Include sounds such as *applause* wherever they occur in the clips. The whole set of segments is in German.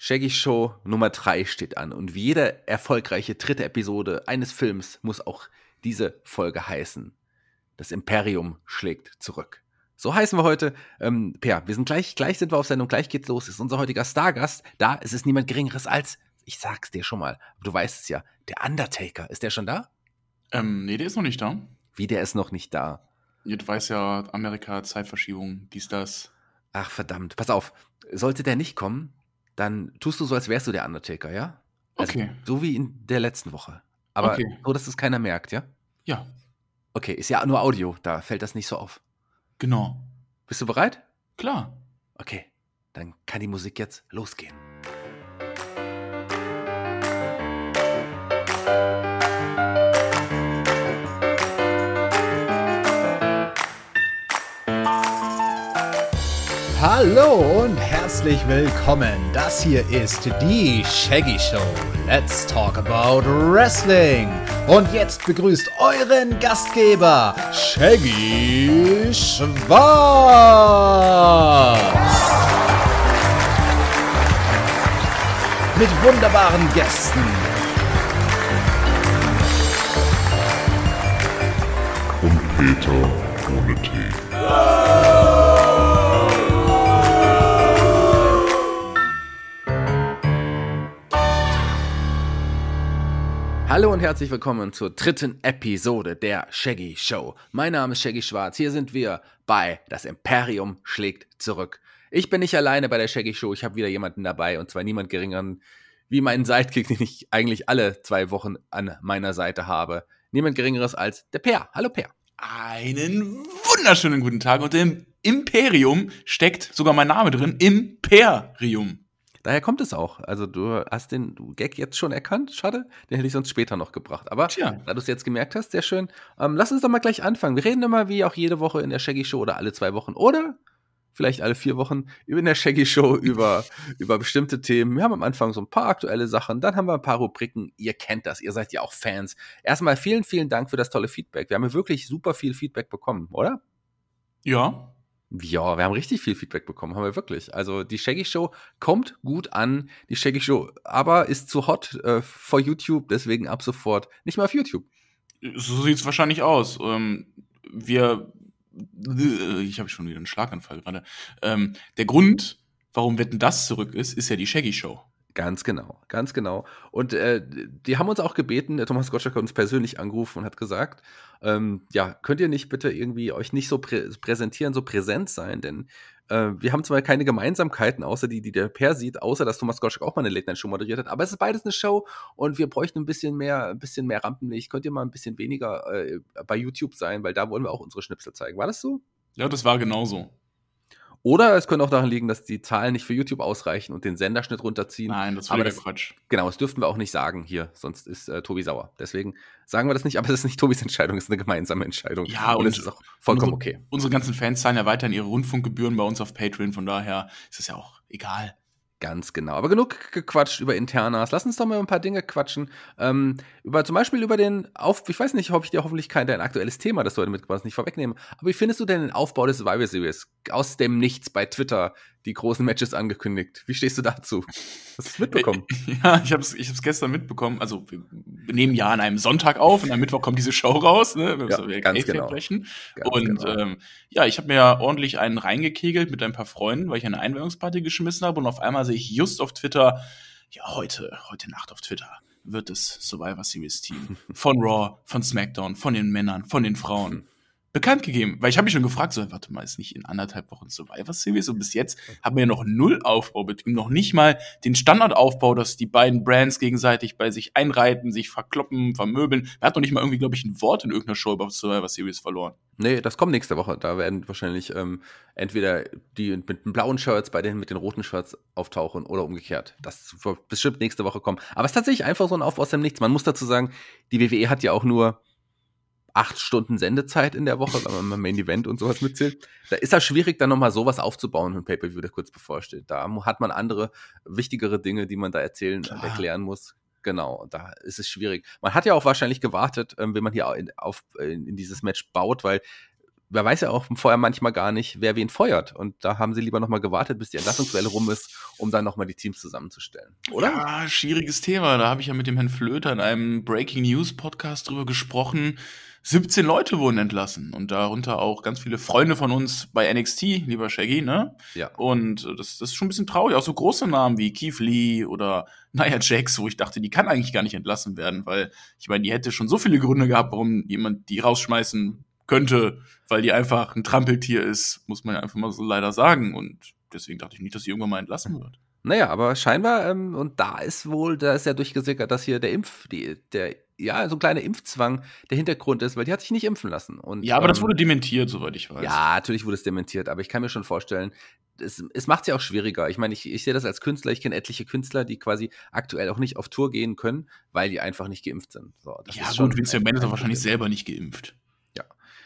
Shaggy Show Nummer 3 steht an und wie jede erfolgreiche dritte Episode eines Films muss auch diese Folge heißen. Das Imperium schlägt zurück. So heißen wir heute. Ähm, per, wir sind gleich, gleich sind wir auf Sendung, gleich geht's los. Ist unser heutiger Stargast. Da ist es niemand Geringeres als, ich sag's dir schon mal, du weißt es ja, der Undertaker. Ist der schon da? Ähm, nee, der ist noch nicht da. Wie, der ist noch nicht da? Ja, du weißt ja, Amerika, Zeitverschiebung, dies, das. Ach, verdammt. Pass auf. Sollte der nicht kommen, dann tust du so, als wärst du der Undertaker, ja? Also, Okay. So wie in der letzten Woche. Aber Okay. so, dass es keiner merkt, ja? Ja, Okay, ist ja nur Audio, da fällt das nicht so auf. genau. Bist du bereit? Klar. Okay, dann kann die Musik jetzt losgehen. Hallo und herzlich willkommen. Das hier ist die Shaggy Show. Let's talk about Wrestling. Und jetzt begrüßt euren Gastgeber Shaggy Schwarz. Mit wunderbaren Gästen. Hallo und herzlich willkommen zur dritten Episode der Shaggy Show. Mein Name ist Shaggy Schwarz. Hier sind wir bei Das Imperium schlägt zurück. Ich bin nicht alleine bei der Shaggy Show. Ich habe wieder jemanden dabei und zwar niemand geringeren wie meinen Sidekick, *laughs* den ich eigentlich alle zwei Wochen an meiner Seite habe. Niemand geringeres als der Per. Hallo Per. Einen wunderschönen guten Tag. Und im Imperium steckt sogar mein Name drin. Imperium. Daher kommt es auch. Also du hast den Gag jetzt schon erkannt. Schade, den hätte ich sonst später noch gebracht. Aber Tja. da du es jetzt gemerkt hast, sehr schön. Ähm, lass uns doch mal gleich anfangen. Wir reden immer wie auch jede Woche in der Shaggy Show oder alle zwei Wochen oder vielleicht alle vier Wochen in der Shaggy Show *laughs* über, über bestimmte Themen. Wir haben am Anfang so ein paar aktuelle Sachen, dann haben wir ein paar Rubriken. Ihr kennt das, ihr seid ja auch Fans. Erstmal vielen, vielen Dank für das tolle Feedback. Wir haben ja wirklich super viel Feedback bekommen, oder? Ja. Ja, wir haben richtig viel Feedback bekommen, haben wir wirklich. Also die Shaggy Show kommt gut an. Die Shaggy Show aber ist zu hot äh, vor YouTube, deswegen ab sofort nicht mehr auf YouTube. So sieht's wahrscheinlich aus. Ähm, wir. Ich habe schon wieder einen Schlaganfall gerade. Ähm, der Grund, warum Wetten das zurück ist, ist ja die Shaggy Show. Ganz genau, ganz genau. Und äh, die haben uns auch gebeten, der Thomas Gottschalk hat uns persönlich angerufen und hat gesagt, ähm, ja, könnt ihr nicht bitte irgendwie euch nicht so prä präsentieren, so präsent sein, denn äh, wir haben zwar keine Gemeinsamkeiten, außer die, die der Per sieht, außer dass Thomas Gottschalk auch mal eine Late-Night-Show moderiert hat, aber es ist beides eine Show und wir bräuchten ein bisschen mehr, ein bisschen mehr Rampenlicht. Könnt ihr mal ein bisschen weniger äh, bei YouTube sein, weil da wollen wir auch unsere Schnipsel zeigen. War das so? Ja, das war genauso. Oder es könnte auch daran liegen, dass die Zahlen nicht für YouTube ausreichen und den Senderschnitt runterziehen. Nein, das das- Quatsch. Genau, das dürften wir auch nicht sagen hier, sonst ist äh, Tobi sauer. Deswegen sagen wir das nicht, *laughs* aber das ist nicht Tobis Entscheidung, es ist eine gemeinsame Entscheidung. Ja, und und es ist auch vollkommen unsere- okay. Unsere ganzen Fans zahlen ja weiterhin ihre Rundfunkgebühren bei uns auf Patreon, von daher ist es ja auch egal. Ganz genau. Aber genug gequatscht über Internas. Lass uns doch mal ein paar Dinge quatschen. Ähm, über zum Beispiel über den Auf, ich weiß nicht, ob ich dir hoffentlich kein dein aktuelles Thema, das du heute mitgebracht hast, nicht vorwegnehmen. Aber wie findest du denn den Aufbau des Survivor Series? Aus dem Nichts bei Twitter die großen Matches angekündigt. Wie stehst du dazu? Hast du es mitbekommen? *laughs* Ja, ich habe es ich hab's gestern mitbekommen. Also, wir nehmen ja an einem Sonntag auf und am Mittwoch kommt diese Show raus. Ne? Ja, ja ganz genau. Ganz und genau. ähm, ja, ich habe mir ja ordentlich einen reingekegelt mit ein paar Freunden, weil ich eine Einweihungsparty geschmissen habe. Und auf einmal sehe ich just auf Twitter, ja, heute, heute Nacht auf Twitter wird das Survivor Series Team *laughs* von Raw, von SmackDown, von den Männern, von den Frauen *laughs* bekannt gegeben. Weil ich habe mich schon gefragt, so, warte mal, ist nicht in anderthalb Wochen Survivor Series? Und bis jetzt haben wir ja noch null Aufbau betrieben, noch nicht mal den Standardaufbau, dass die beiden Brands gegenseitig bei sich einreiten, sich verkloppen, vermöbeln. Er hat noch nicht mal irgendwie, glaube ich, ein Wort in irgendeiner Show über Survivor Series verloren. Nee, das kommt nächste Woche. Da werden wahrscheinlich ähm, entweder die mit den blauen Shirts bei denen mit den roten Shirts auftauchen oder umgekehrt. Das wird bestimmt nächste Woche kommen. Aber es ist tatsächlich einfach so ein Aufbau aus dem Nichts. Man muss dazu sagen, die WWE hat ja auch nur acht Stunden Sendezeit in der Woche, wenn man mal Main Event und sowas mitzählt. Da ist das schwierig, dann nochmal sowas aufzubauen, ein Pay-Per-View, der kurz bevorsteht. Da hat man andere, wichtigere Dinge, die man da erzählen, Klar. erklären muss. Genau, da ist es schwierig. Man hat ja auch wahrscheinlich gewartet, ähm, wenn man hier in, auf, in, dieses Match baut, weil wer weiß ja auch vorher manchmal gar nicht, wer wen feuert. Und da haben sie lieber nochmal gewartet, bis die Entlassungswelle rum ist, um dann nochmal die Teams zusammenzustellen. Oder? Ja, schwieriges Thema. Da habe ich ja mit dem Herrn Flöter in einem Breaking News Podcast drüber gesprochen. 17 Leute wurden entlassen und darunter auch ganz viele Freunde von uns bei NXT, lieber Shaggy, ne? Ja. Und das, das ist schon ein bisschen traurig. Auch so große Namen wie Keith Lee oder *laughs* Nia Jax, wo ich dachte, die kann eigentlich gar nicht entlassen werden, weil ich meine, die hätte schon so viele Gründe gehabt, warum jemand die rausschmeißen könnte, weil die einfach ein Trampeltier ist, muss man ja einfach mal so leider sagen. Und deswegen dachte ich nicht, dass sie irgendwann mal entlassen wird. Naja, aber scheinbar, ähm, und da ist wohl, da ist ja durchgesickert, dass hier der Impf, die, der, ja, so ein kleiner Impfzwang der Hintergrund ist, weil die hat sich nicht impfen lassen. Und, Ja, aber das ähm, wurde dementiert, soweit ich weiß. Ja, natürlich wurde es dementiert, aber ich kann mir schon vorstellen, es, es macht es ja auch schwieriger. Ich meine, ich, ich sehe das als Künstler, ich kenne etliche Künstler, die quasi aktuell auch nicht auf Tour gehen können, weil die einfach nicht geimpft sind. So, das ja ist gut, Vince ein- McMahon ist wahrscheinlich selber nicht geimpft.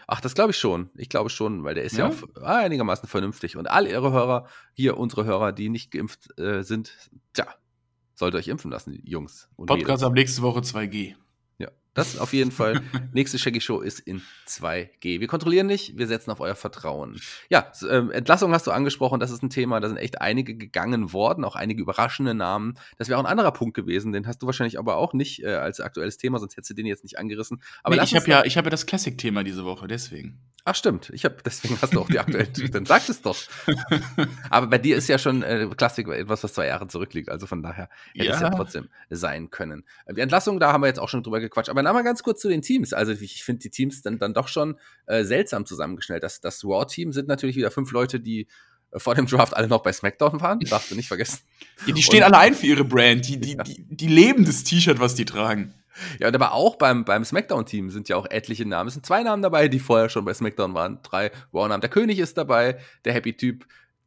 Ach, das glaube ich schon. Ich glaube schon, weil der ist ja, Ja? auch einigermaßen vernünftig. Und all ihre Hörer, hier unsere Hörer, die nicht geimpft äh, sind, tja, sollt ihr euch impfen lassen, Jungs. Podcast ab nächste Woche 2G. Das auf jeden Fall. *laughs* Nächste Shaggy Show ist in 2G. Wir kontrollieren nicht, wir setzen auf euer Vertrauen. Ja, ähm, Entlassung hast du angesprochen, das ist ein Thema, da sind echt einige gegangen worden, auch einige überraschende Namen. Das wäre auch ein anderer Punkt gewesen, den hast du wahrscheinlich aber auch nicht äh, als aktuelles Thema, sonst hättest du den jetzt nicht angerissen. Aber nee, ich habe ja, ich hab ja das Classic-Thema diese Woche, deswegen. Ach stimmt, ich habe deswegen hast du auch die aktuellen. *laughs* dann sag es doch. Aber bei dir ist ja schon äh, Klassik etwas, was zwei Jahre zurückliegt. Also von daher hätte es ja Ja. trotzdem sein können. Äh, Die Entlassung, da haben wir jetzt auch schon drüber gequatscht. Aber dann mal ganz kurz zu den Teams. Also ich, ich finde die Teams dann, dann doch schon äh, seltsam zusammengestellt. Das, das Raw-Team sind natürlich wieder fünf Leute, die äh, vor dem Draft alle noch bei SmackDown waren. Darfst du nicht vergessen. *laughs* Ja, die stehen Und- alle ein für ihre Brand. Die, die, die, die leben das T-Shirt, was die tragen. Ja, und aber auch beim, beim SmackDown-Team sind ja auch etliche Namen. Es sind zwei Namen dabei, die vorher schon bei SmackDown waren. Drei Raw-Namen. Der König ist dabei, der Happy-Typ,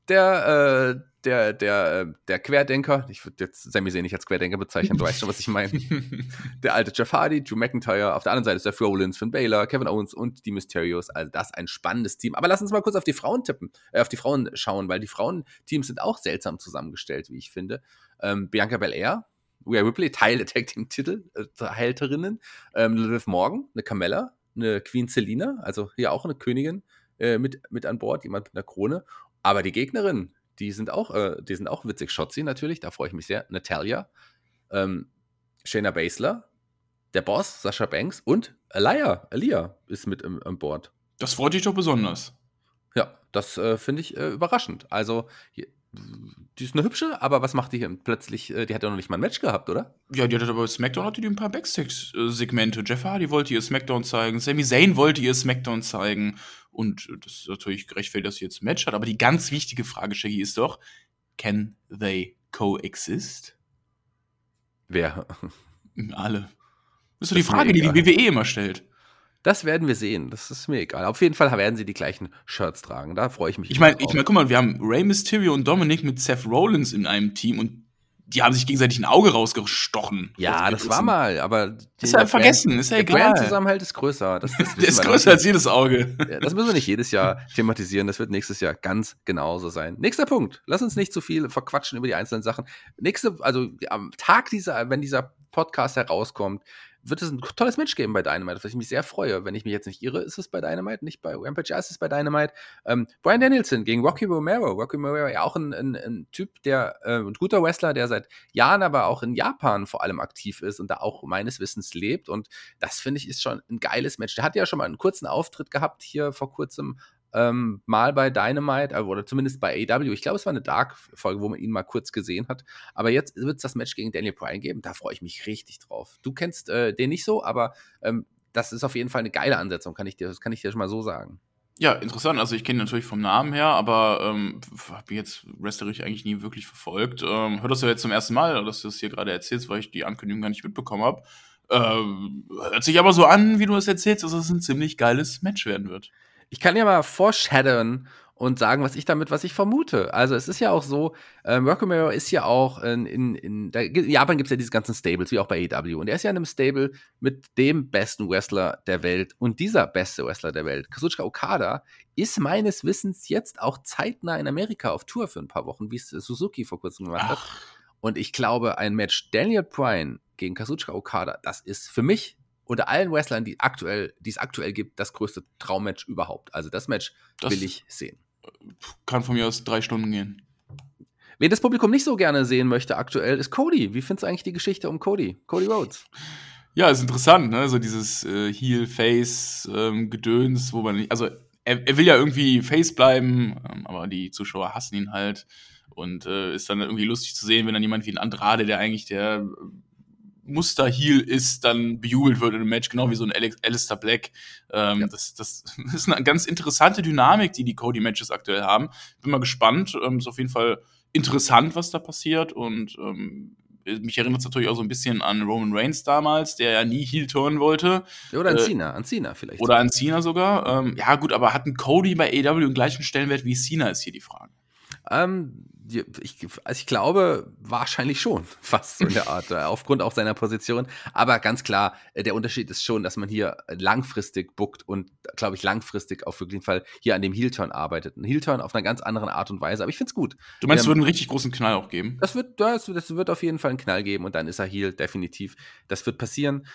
der, äh, der, der, äh, der Querdenker. Ich würde jetzt Sami Zayn nicht als Querdenker bezeichnen, du weißt schon, was ich meine. *laughs* der alte Jeff Hardy, Drew McIntyre. Auf der anderen Seite ist der Rollins, Finn Balor, Kevin Owens und die Mysterios. Also das ist ein spannendes Team. Aber lass uns mal kurz auf die Frauen tippen, äh, auf die Frauen schauen, weil die Frauenteams sind auch seltsam zusammengestellt, wie ich finde. Ähm, Bianca Belair, Rhea Ripley, Teil der Tag Team Titel, äh, Halterinnen, ähm, Liv Morgan, eine Carmella, eine Queen Selina, also hier auch eine Königin äh, mit, mit an Bord, jemand mit einer Krone. Aber die Gegnerinnen, die sind auch, äh, die sind auch witzig. Shotzi natürlich, da freue ich mich sehr. Natalia, ähm, Shayna Baszler, der Boss, Sascha Banks und Aliyah, Aliyah ist mit im, an Bord. Das freut dich doch besonders. Ja, das äh, finde ich äh, überraschend. Also, hier, die ist eine hübsche, aber was macht die hier plötzlich? Äh, die hat ja noch nicht mal ein Match gehabt, oder? Ja, die hat aber SmackDown hatte die ein paar Backstage-Segmente. Jeff Hardy wollte ihr SmackDown zeigen, Sami Zayn wollte ihr SmackDown zeigen. Und äh, das ist natürlich gerechtfertigt, dass sie jetzt ein Match hat. Aber die ganz wichtige Frage, Shaggy, ist doch, can they coexist? Wer? Alle. Das ist doch die Frage, die die. WWE immer stellt. Das werden wir sehen. Das ist mir egal. Auf jeden Fall werden sie die gleichen Shirts tragen. Da freue ich mich. Ich meine, ich mein, guck mal, wir haben Rey Mysterio und Dominic mit Seth Rollins in einem Team und die haben sich gegenseitig ein Auge rausgestochen. ja, das war mal, aber Ist ja vergessen, ist ja der egal. Brand-Zusammenhalt ist größer. Das, *laughs* das Der ist größer als jedes Auge. Das müssen wir nicht jedes Jahr thematisieren. Das wird nächstes Jahr ganz genauso sein. Nächster Punkt. Lass uns nicht zu viel verquatschen über die einzelnen Sachen. Nächste, also am Tag dieser, wenn dieser Podcast herauskommt, wird es ein tolles Match geben bei Dynamite, auf das ich mich sehr freue. Wenn ich mich jetzt nicht irre, ist es bei Dynamite, nicht bei Rampage, ja, ist es bei Dynamite. Ähm, Brian Danielson gegen Rocky Romero. Rocky Romero, ja auch ein, ein, ein Typ, der äh, ein guter Wrestler, der seit Jahren aber auch in Japan vor allem aktiv ist und da auch meines Wissens lebt. Und das finde ich ist schon ein geiles Match. Der hat ja schon mal einen kurzen Auftritt gehabt hier vor kurzem ähm, mal bei Dynamite äh, oder zumindest bei AW. Ich glaube, es war eine Dark-Folge, wo man ihn mal kurz gesehen hat. Aber jetzt wird es das Match gegen Daniel Bryan geben. Da freue ich mich richtig drauf. Du kennst äh, den nicht so, aber ähm, das ist auf jeden Fall eine geile Ansetzung, kann ich dir, das kann ich dir schon mal so sagen. Ja, interessant. Also ich kenne natürlich vom Namen her, aber ähm, habe jetzt wrestlerisch eigentlich nie wirklich verfolgt. Ähm, hör das ja jetzt zum ersten Mal, dass du das hier gerade erzählst, weil ich die Ankündigung gar nicht mitbekommen habe. Ähm, hört sich aber so an, wie du es erzählst, dass es ein ziemlich geiles Match werden wird. Ich kann ja mal foreshadowen und sagen, was ich damit, was ich vermute. Also es ist ja auch so, Rocky Romero ist ja auch in, in, in, in Japan gibt es ja diese ganzen Stables, wie auch bei AEW. Und er ist ja in einem Stable mit dem besten Wrestler der Welt und dieser beste Wrestler der Welt. Kazuchika Okada ist meines Wissens jetzt auch zeitnah in Amerika auf Tour für ein paar Wochen, wie es Suzuki vor kurzem gemacht hat. Und ich glaube, ein Match Daniel Bryan gegen Kazuchika Okada, das ist für mich unter allen Wrestlern, die aktuell, die es aktuell gibt, das größte Traummatch überhaupt. Also das Match Das- will ich sehen. Kann von mir aus drei Stunden gehen. Wen das Publikum nicht so gerne sehen möchte aktuell, ist Cody. Wie findest du eigentlich die Geschichte um Cody? Cody Rhodes. *laughs* Ja, ist interessant, ne? So dieses äh, Heel-Face-Gedöns, wo man nicht. Also, er, er will ja irgendwie Face bleiben, ähm, aber die Zuschauer hassen ihn halt. Und äh, ist dann irgendwie lustig zu sehen, wenn dann jemand wie ein Andrade, der eigentlich der Muster-Heel ist, dann bejubelt wird in einem Match, genau wie so ein Alex Alistair Black. Ähm, Ja. das, das *laughs* ist eine ganz interessante Dynamik, die die Cody-Matches aktuell haben. Bin mal gespannt. Ähm, ist auf jeden Fall interessant, was da passiert. Und ähm, mich erinnert es natürlich auch so ein bisschen an Roman Reigns damals, der ja nie Heel turnen wollte. Oder an Äh, Cena, an Cena vielleicht. Oder an Cena sogar. Ähm, ja, gut, aber hat ein Cody bei AEW den gleichen Stellenwert wie Cena, ist hier die Frage. Ähm, ich, also ich glaube, wahrscheinlich schon, *laughs* fast so in der Art, äh, aufgrund auch seiner Position. Aber ganz klar, äh, der Unterschied ist schon, dass man hier langfristig bookt und, glaube ich, langfristig auf jeden Fall hier an dem Heel-Turn arbeitet. Ein Heel-Turn auf einer ganz anderen Art und Weise, aber ich finde es gut. Du meinst, es würde einen richtig großen Knall auch geben? Das wird, das, das wird auf jeden Fall einen Knall geben und dann ist er Heel, definitiv. Das wird passieren.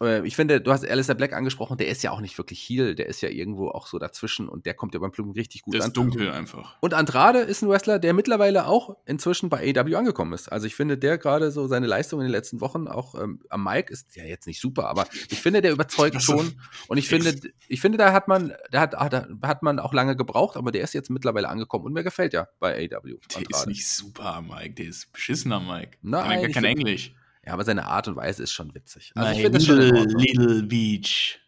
Äh, Ich finde, du hast Alistair Black angesprochen, der ist ja auch nicht wirklich Heel, der ist ja irgendwo auch so dazwischen und der kommt ja beim Plugin richtig gut Der an. ist dunkel einfach. Und Andrade ist ein Wrestler, der mittlerweile auch inzwischen bei AEW angekommen ist. Also ich finde, der gerade so seine Leistung in den letzten Wochen auch ähm, am Mic ist ja jetzt nicht super, aber ich finde, der überzeugt *laughs* schon. Und ich finde, ich finde, da hat man, da hat, ah, da hat man auch lange gebraucht, aber der ist jetzt mittlerweile angekommen und mir gefällt ja bei AEW. Der ist nicht super, Mike. Der ist beschissener, Mike. Nein, Kann gar ich kein Englisch. Ja, aber seine Art und Weise ist schon witzig. Also ich My finde das schon little, Beach.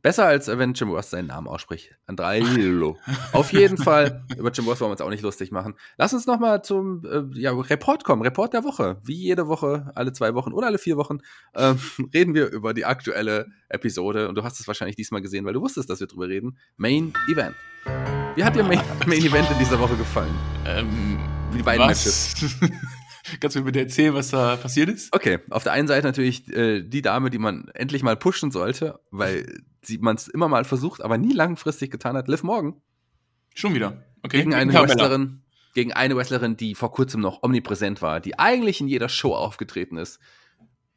Besser als äh, wenn Jim Ross seinen Namen ausspricht. Andrade. Auf jeden *laughs* Fall. Über Jim Ross wollen wir uns auch nicht lustig machen. Lass uns noch mal zum äh, ja, Report kommen. Report der Woche. Wie jede Woche, alle zwei Wochen oder alle vier Wochen, ähm, *laughs* reden wir über die aktuelle Episode. Und du hast es wahrscheinlich diesmal gesehen, weil du wusstest, dass wir drüber reden. Main Event. Wie hat dir Main, *laughs* Main Event in dieser Woche gefallen? Ähm, Die beiden was? Kannst du mir bitte erzählen, was da passiert ist? Okay, auf der einen Seite natürlich äh, die Dame, die man endlich mal pushen sollte, weil sie man es immer mal versucht, aber nie langfristig getan hat. Liv Morgan. Schon wieder. Okay. gegen eine Carmella. Wrestlerin, gegen eine Wrestlerin, die vor kurzem noch omnipräsent war, die eigentlich in jeder Show aufgetreten ist.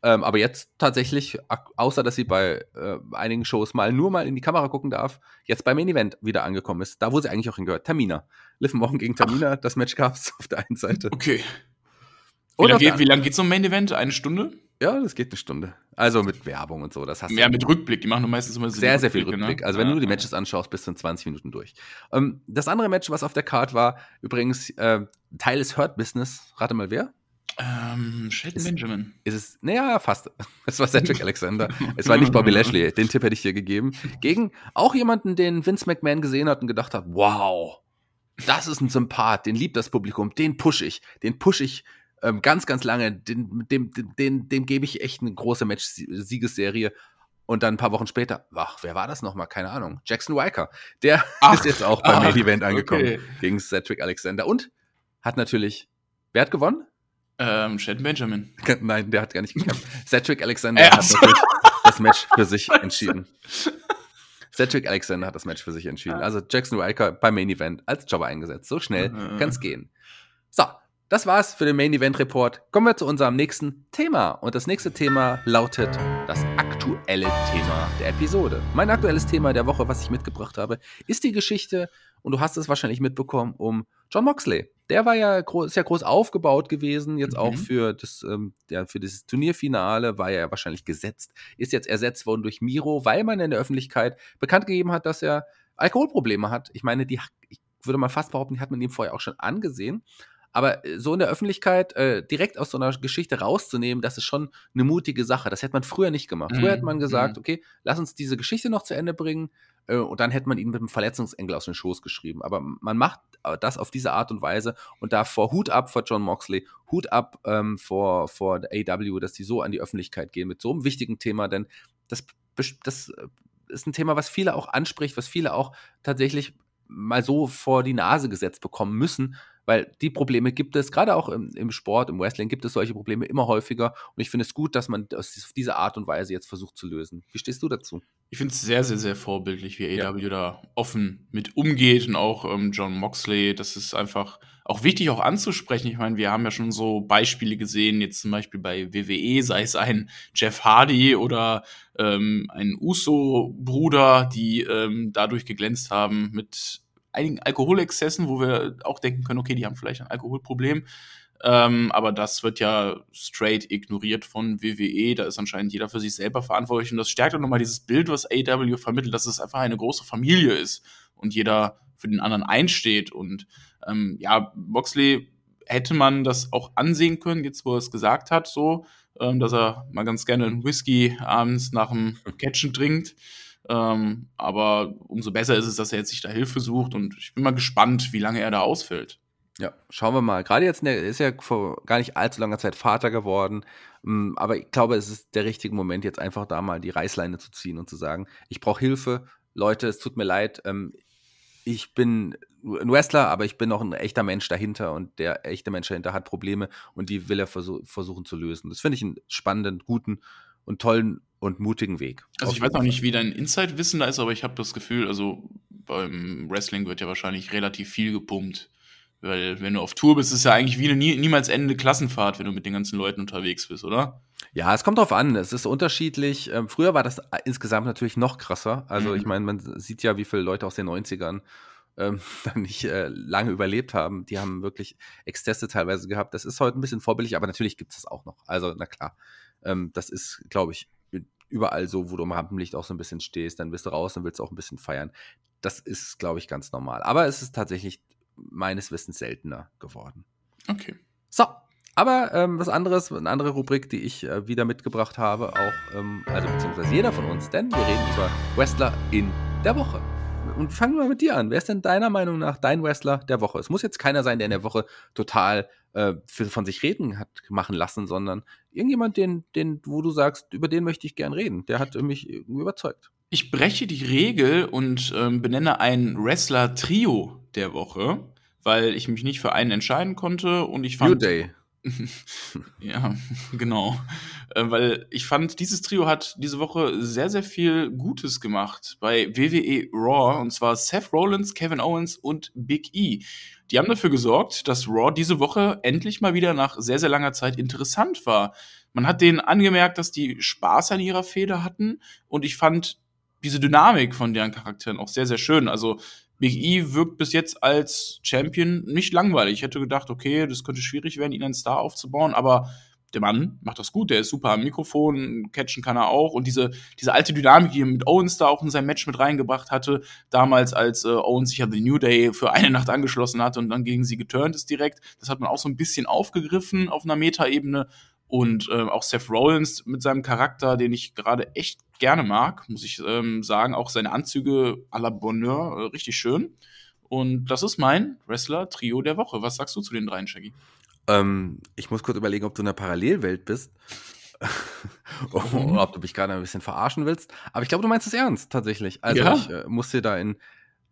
Ähm, aber jetzt tatsächlich, außer dass sie bei äh, einigen Shows mal nur mal in die Kamera gucken darf, jetzt beim Main Event wieder angekommen ist, da wo sie eigentlich auch hingehört. Tamina. Liv Morgan gegen Tamina, das Match gab es auf der einen Seite. Okay. Wie lange geht, wie lang geht so ein Main Event? Eine Stunde? Ja, das geht eine Stunde. Also mit Werbung und so, das hast du. Ja, mit Rückblick. Die machen nur meistens immer so sehr, sehr viel Rückblicke, Rückblick. ne? Also wenn Ja, du die ja. Matches anschaust, bist du in 20 Minuten durch. Ähm, das andere Match, was auf der Card war, übrigens äh, Teil des Hurt Business. Rate mal wer? Ähm, Shelton Benjamin. Ist es, naja, fast. *laughs* Es war Cedric Alexander. Es war nicht Bobby *laughs* Lashley. Den Tipp hätte ich dir gegeben. Gegen auch jemanden, den Vince McMahon gesehen hat und gedacht hat, wow, das ist ein Sympath, den liebt das Publikum, den push ich, den push ich ähm, ganz, ganz lange, den, dem, dem, dem, dem gebe ich echt eine große Match-Siegesserie. Und dann ein paar Wochen später, ach, wer war das nochmal? Keine Ahnung. Jackson Riker. Der Ach, ist jetzt auch beim Main Event angekommen okay. gegen Cedric Alexander. Und hat natürlich, wer hat gewonnen? Ähm, Shelton Benjamin. *laughs* Nein, der hat gar nicht gekämpft. *laughs* Cedric Alexander Äh, hat natürlich das Match für sich *laughs* entschieden. Cedric Alexander hat das Match für sich entschieden. Also Jackson Riker beim Main Event als Jobber eingesetzt. So schnell kann es gehen. So, das war's für den Main Event Report. Kommen wir zu unserem nächsten Thema. Und das nächste Thema lautet das aktuelle Thema der Episode. Mein aktuelles Thema der Woche, was ich mitgebracht habe, ist die Geschichte, und du hast es wahrscheinlich mitbekommen, um John Moxley. Der war ja groß, ist ja groß aufgebaut gewesen, jetzt auch Mhm. für das, ähm, ja, für dieses Turnierfinale war er ja wahrscheinlich gesetzt, ist jetzt ersetzt worden durch Miro, weil man in der Öffentlichkeit bekannt gegeben hat, dass er Alkoholprobleme hat. Ich meine, die, ich würde mal fast behaupten, die hat man ihm vorher auch schon angesehen. Aber äh, so in der Öffentlichkeit äh, direkt aus so einer Geschichte rauszunehmen, das ist schon eine mutige Sache. Das hätte man früher nicht gemacht. Früher Mhm, hätte man gesagt, mhm. okay, lass uns diese Geschichte noch zu Ende bringen. Äh, und dann hätte man ihn mit einem Verletzungsengel aus den Schoß geschrieben. Aber man macht äh, das auf diese Art und Weise und davor Hut ab vor John Moxley, Hut ab ähm, vor, vor der AW, dass die so an die Öffentlichkeit gehen mit so einem wichtigen Thema, denn das, das äh, ist ein Thema, was viele auch anspricht, was viele auch tatsächlich mal so vor die Nase gesetzt bekommen müssen, weil die Probleme gibt es, gerade auch im, im Sport, im Wrestling gibt es solche Probleme immer häufiger und ich finde es gut, dass man das auf diese Art und Weise jetzt versucht zu lösen. Wie stehst du dazu? Ich finde es sehr, sehr, sehr vorbildlich, wie Ja. AW da offen mit umgeht und auch ähm, John Moxley. Das ist einfach auch wichtig auch anzusprechen. Ich meine, wir haben ja schon so Beispiele gesehen, jetzt zum Beispiel bei WWE, sei es ein Jeff Hardy oder ähm, ein Uso-Bruder, die ähm, dadurch geglänzt haben mit einigen Alkoholexzessen, wo wir auch denken können, okay, die haben vielleicht ein Alkoholproblem. Ähm, aber das wird ja straight ignoriert von WWE. Da ist anscheinend jeder für sich selber verantwortlich. Und das stärkt auch nochmal dieses Bild, was AW vermittelt, dass es einfach eine große Familie ist und jeder für den anderen einsteht. Und ähm, ja, Boxley hätte man das auch ansehen können, jetzt wo er es gesagt hat, so, ähm, dass er mal ganz gerne einen Whisky abends nach dem *laughs* Catchen trinkt. Ähm, aber umso besser ist es, dass er jetzt sich da Hilfe sucht und ich bin mal gespannt, wie lange er da ausfällt. Ja, schauen wir mal. Gerade jetzt, der ist ja vor gar nicht allzu langer Zeit Vater geworden. Mm, Aber ich glaube, es ist der richtige Moment, jetzt einfach da mal die Reißleine zu ziehen und zu sagen, ich brauche Hilfe. Leute, es tut mir leid. ähm, Ich bin ein Wrestler, aber ich bin noch ein echter Mensch dahinter und der echte Mensch dahinter hat Probleme und die will er versuch, versuchen zu lösen. Das finde ich einen spannenden, guten und tollen und mutigen Weg. Also ich weiß auch nicht, wie dein Insight-Wissen da ist, aber ich habe das Gefühl, also beim Wrestling wird ja wahrscheinlich relativ viel gepumpt. Weil wenn du auf Tour bist, ist es ja eigentlich wie eine nie, niemals endende Klassenfahrt, wenn du mit den ganzen Leuten unterwegs bist, oder? Ja, es kommt drauf an. Es ist unterschiedlich. Ähm, früher war das insgesamt natürlich noch krasser. Also, Mhm. ich meine, man sieht ja, wie viele Leute aus den 90ern ähm, *laughs* dann nicht äh, lange überlebt haben. Die haben wirklich Exzesse teilweise gehabt. Das ist heute ein bisschen vorbildlich, aber natürlich gibt es das auch noch. Also, na klar. Ähm, das ist, glaube ich, überall so, wo du im Rampenlicht auch so ein bisschen stehst. Dann bist du raus und willst auch ein bisschen feiern. Das ist, glaube ich, ganz normal. Aber es ist tatsächlich meines Wissens seltener geworden. Okay. So, aber ähm, was anderes, eine andere Rubrik, die ich äh, wieder mitgebracht habe, auch, ähm, also beziehungsweise jeder von uns, denn wir reden über Wrestler in der Woche. Und fangen wir mal mit dir an. Wer ist denn deiner Meinung nach dein Wrestler der Woche? Es muss jetzt keiner sein, der in der Woche total äh, für, von sich reden hat machen lassen, sondern irgendjemand, den, den, wo du sagst, über den möchte ich gern reden. Der hat mich irgendwie überzeugt. Ich breche die Regel und ähm, benenne ein Wrestler-Trio der Woche, weil ich mich nicht für einen entscheiden konnte und ich fand. New Day. *laughs* Ja, genau. Äh, weil ich fand, dieses Trio hat diese Woche sehr, sehr viel Gutes gemacht bei WWE Raw. Und zwar Seth Rollins, Kevin Owens und Big E. Die haben dafür gesorgt, dass Raw diese Woche endlich mal wieder nach sehr, sehr langer Zeit interessant war. Man hat denen angemerkt, dass die Spaß an ihrer Feder hatten. Und ich fand diese Dynamik von deren Charakteren auch sehr, sehr schön. Also Big E wirkt bis jetzt als Champion nicht langweilig. Ich hätte gedacht, okay, das könnte schwierig werden, ihn einen Star aufzubauen, aber der Mann macht das gut, der ist super am Mikrofon, catchen kann er auch. Und diese, diese alte Dynamik, die er mit Owens da auch in sein Match mit reingebracht hatte, damals, als äh, Owens sich ja The New Day für eine Nacht angeschlossen hatte und dann gegen sie geturnt ist direkt, das hat man auch so ein bisschen aufgegriffen auf einer Metaebene. Und äh, auch Seth Rollins mit seinem Charakter, den ich gerade echt gerne mag, muss ich ähm, sagen. Auch seine Anzüge à la Bonheur, äh, richtig schön. Und das ist mein Wrestler-Trio der Woche. Was sagst du zu den dreien, Shaggy? Ähm, ich muss kurz überlegen, ob du in einer Parallelwelt bist. Oder *laughs* ob du mich gerade ein bisschen verarschen willst. Aber ich glaube, du meinst es ernst, tatsächlich. Also, Ja? ich äh, muss dir da in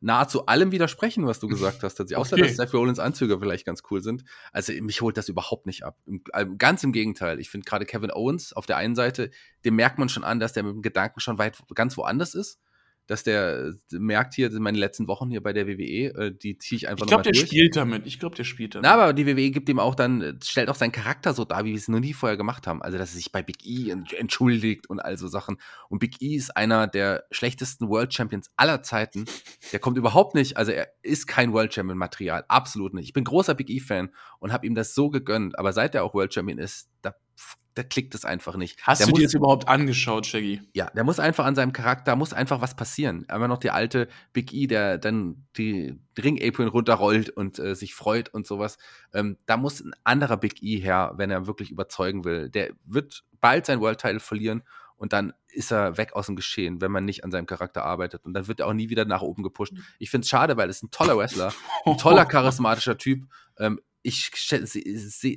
nahezu allem widersprechen, was du gesagt hast. Tatsächlich. Außer, Okay. dass Seth Rollins Anzüge vielleicht ganz cool sind. Also, mich holt das überhaupt nicht ab. Äh, Ganz im Gegenteil. Ich finde gerade Kevin Owens auf der einen Seite, dem merkt man schon an, dass der mit dem Gedanken schon weit ganz woanders ist. Dass der äh, merkt hier, in meinen letzten Wochen hier bei der WWE, äh, die ziehe ich einfach Ich glaube, noch mal der durch. spielt damit. Ich glaube, der spielt damit. Na, aber die WWE gibt ihm auch dann, äh, stellt auch seinen Charakter so dar, wie wir es noch nie vorher gemacht haben. Also, dass er sich bei Big E ent- entschuldigt und all so Sachen. Und Big E ist einer der schlechtesten World Champions aller Zeiten. Der kommt überhaupt nicht, also er ist kein World Champion Material, absolut nicht. Ich bin großer Big E Fan und habe ihm das so gegönnt, aber seit er auch World Champion ist, da, da klickt es einfach nicht. Hast der du muss, dir das überhaupt angeschaut, Shaggy? ja, der muss einfach an seinem Charakter, muss einfach was passieren. Aber noch die alte Big E, der dann die Ring-Apron runterrollt und äh, sich freut und sowas. Ähm, da muss ein anderer Big E her, wenn er wirklich überzeugen will. Der wird bald sein World Title verlieren und dann ist er weg aus dem Geschehen, wenn man nicht an seinem Charakter arbeitet. Und dann wird er auch nie wieder nach oben gepusht. Ich finde es schade, weil es ein toller Wrestler, *laughs* ein toller, charismatischer Typ. Ähm, ich schätze,